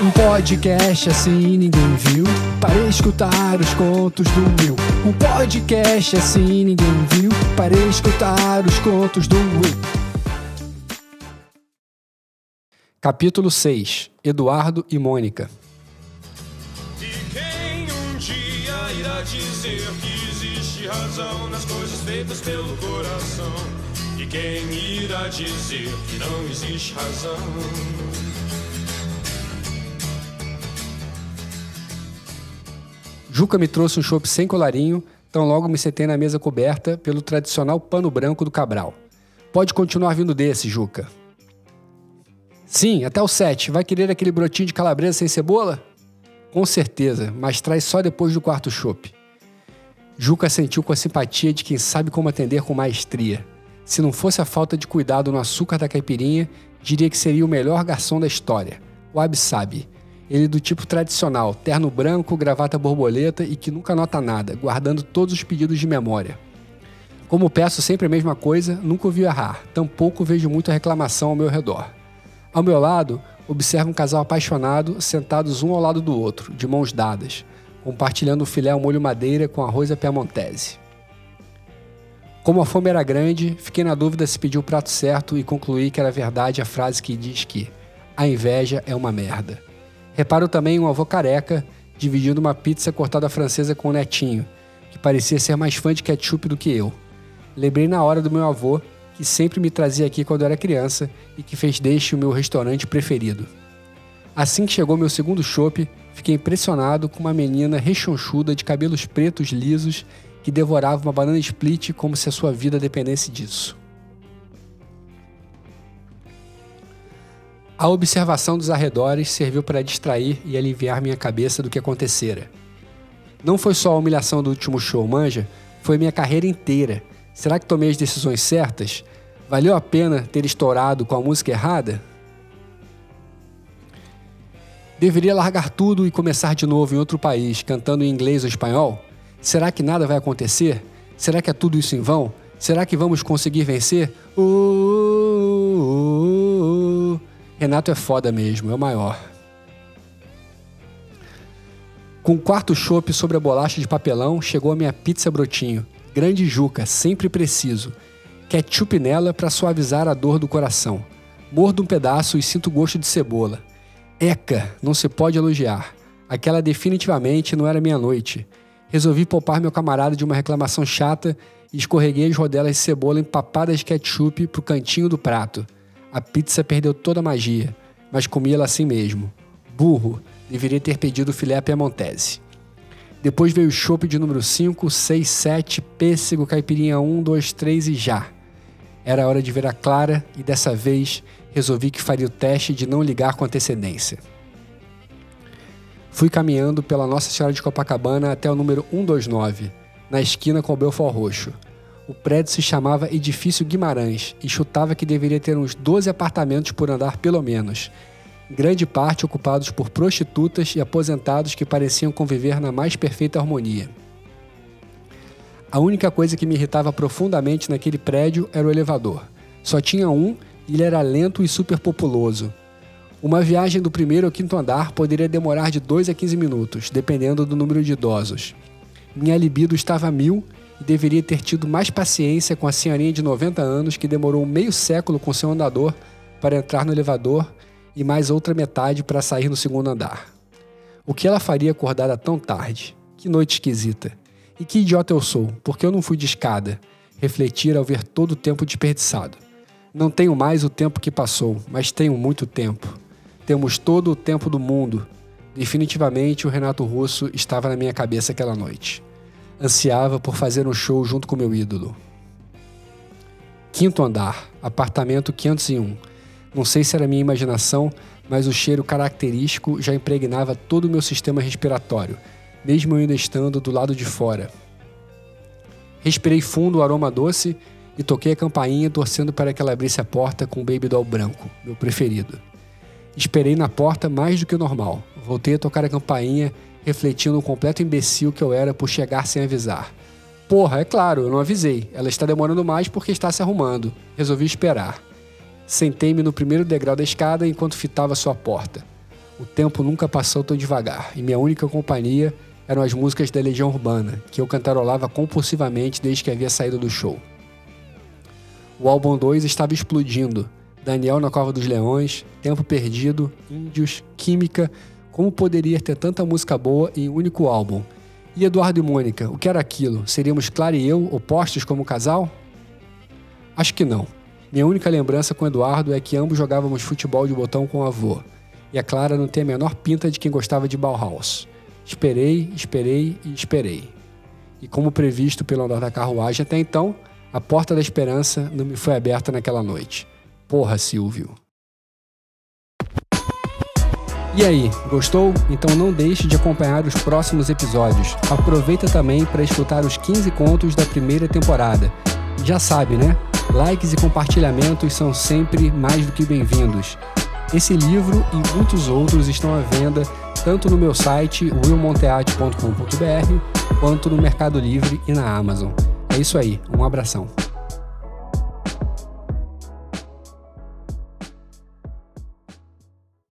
Um podcast assim ninguém viu. Para escutar os contos do Will. Um podcast assim ninguém viu. Para escutar os contos do Will. Capítulo 6 Eduardo e Mônica. E quem um dia irá dizer que existe razão nas coisas feitas pelo coração? E quem irá dizer que não existe razão? Juca me trouxe um chopp sem colarinho, então logo me sentei na mesa coberta pelo tradicional pano branco do Cabral. Pode continuar vindo desse, Juca. Sim, até o 7. Vai querer aquele brotinho de calabresa sem cebola? Com certeza, mas traz só depois do quarto chopp. Juca sentiu com a simpatia de quem sabe como atender com maestria. Se não fosse a falta de cuidado no açúcar da caipirinha, diria que seria o melhor garçom da história. O Absabe. Ele do tipo tradicional, terno branco, gravata borboleta e que nunca nota nada, guardando todos os pedidos de memória. Como peço sempre a mesma coisa, nunca ouvi errar, tampouco vejo muita reclamação ao meu redor. Ao meu lado, observo um casal apaixonado, sentados um ao lado do outro, de mãos dadas, compartilhando o filé ao molho madeira com arroz à piamontese. Como a fome era grande, fiquei na dúvida se pedi o prato certo e concluí que era verdade a frase que diz que a inveja é uma merda. Reparo também um avô careca dividindo uma pizza cortada francesa com o netinho, que parecia ser mais fã de ketchup do que eu. Lembrei na hora do meu avô, que sempre me trazia aqui quando eu era criança e que fez deste o meu restaurante preferido. Assim que chegou meu segundo chopp, fiquei impressionado com uma menina rechonchuda de cabelos pretos lisos que devorava uma banana split como se a sua vida dependesse disso. A observação dos arredores serviu para distrair e aliviar minha cabeça do que acontecera. Não foi só a humilhação do último show, manja, foi minha carreira inteira. Será que tomei as decisões certas? Valeu a pena ter estourado com a música errada? Deveria largar tudo e começar de novo em outro país, cantando em inglês ou espanhol? Será que nada vai acontecer? Será que é tudo isso em vão? Será que vamos conseguir vencer? Uh, uh, uh. Renato é foda mesmo, é o maior. Com o quarto chopp sobre a bolacha de papelão, chegou a minha pizza brotinho. Grande juca, sempre preciso. Ketchup nela para suavizar a dor do coração. Mordo um pedaço e sinto gosto de cebola. Eca, não se pode elogiar. Aquela definitivamente não era minha noite. Resolvi poupar meu camarada de uma reclamação chata e escorreguei as rodelas de cebola empapadas de ketchup pro cantinho do prato. A pizza perdeu toda a magia, mas comi ela assim mesmo. Burro, deveria ter pedido filé piemontese. Depois veio o chopp de número 5, 6, 7, pêssego, caipirinha 1, 2, 3 e já. Era hora de ver a Clara e dessa vez resolvi que faria o teste de não ligar com antecedência. Fui caminhando pela Nossa Senhora de Copacabana até o número 129, na esquina com o Belfort Roxo. O prédio se chamava Edifício Guimarães e chutava que deveria ter uns 12 apartamentos por andar pelo menos, grande parte ocupados por prostitutas e aposentados que pareciam conviver na mais perfeita harmonia. A única coisa que me irritava profundamente naquele prédio era o elevador. Só tinha um e ele era lento e superpopuloso. Uma viagem do primeiro ao quinto andar poderia demorar de 2 a 15 minutos, dependendo do número de idosos. Minha libido estava a mil e deveria ter tido mais paciência com a senhorinha de 90 anos que demorou meio século com seu andador para entrar no elevador e mais outra metade para sair no segundo andar. O que ela faria acordada tão tarde? Que noite esquisita. E que idiota eu sou, porque eu não fui de escada. Refletir ao ver todo o tempo desperdiçado. Não tenho mais o tempo que passou, mas tenho muito tempo. Temos todo o tempo do mundo. Definitivamente o Renato Russo estava na minha cabeça aquela noite. Ansiava por fazer um show junto com meu ídolo. Quinto andar, apartamento 501. Não sei se era minha imaginação, mas o cheiro característico já impregnava todo o meu sistema respiratório, mesmo eu ainda estando do lado de fora. Respirei fundo o aroma doce e toquei a campainha torcendo para que ela abrisse a porta com o Baby Doll branco, meu preferido. Esperei na porta mais do que o normal. Voltei a tocar a campainha refletindo o completo imbecil que eu era por chegar sem avisar. Porra, é claro, eu não avisei. Ela está demorando mais porque está se arrumando. Resolvi esperar. Sentei-me no primeiro degrau da escada enquanto fitava sua porta. O tempo nunca passou tão devagar e minha única companhia eram as músicas da Legião Urbana, que eu cantarolava compulsivamente desde que havia saído do show. O álbum 2 estava explodindo. Daniel na Cova dos Leões, Tempo Perdido, Índios, Química. Como poderia ter tanta música boa em um único álbum? E Eduardo e Mônica, o que era aquilo? Seríamos Clara e eu opostos como casal? Acho que não. Minha única lembrança com Eduardo é que ambos jogávamos futebol de botão com o avô. E a Clara não tem a menor pinta de quem gostava de Bauhaus. Esperei, esperei e esperei. E como previsto pelo andar da carruagem até então, a porta da esperança não me foi aberta naquela noite. Porra, Silvio. E aí, gostou? Então não deixe de acompanhar os próximos episódios. Aproveita também para escutar os 15 contos da primeira temporada. Já sabe, né? Likes e compartilhamentos são sempre mais do que bem-vindos. Esse livro e muitos outros estão à venda tanto no meu site willmonteate.com.br quanto no Mercado Livre e na Amazon. É isso aí, um abração.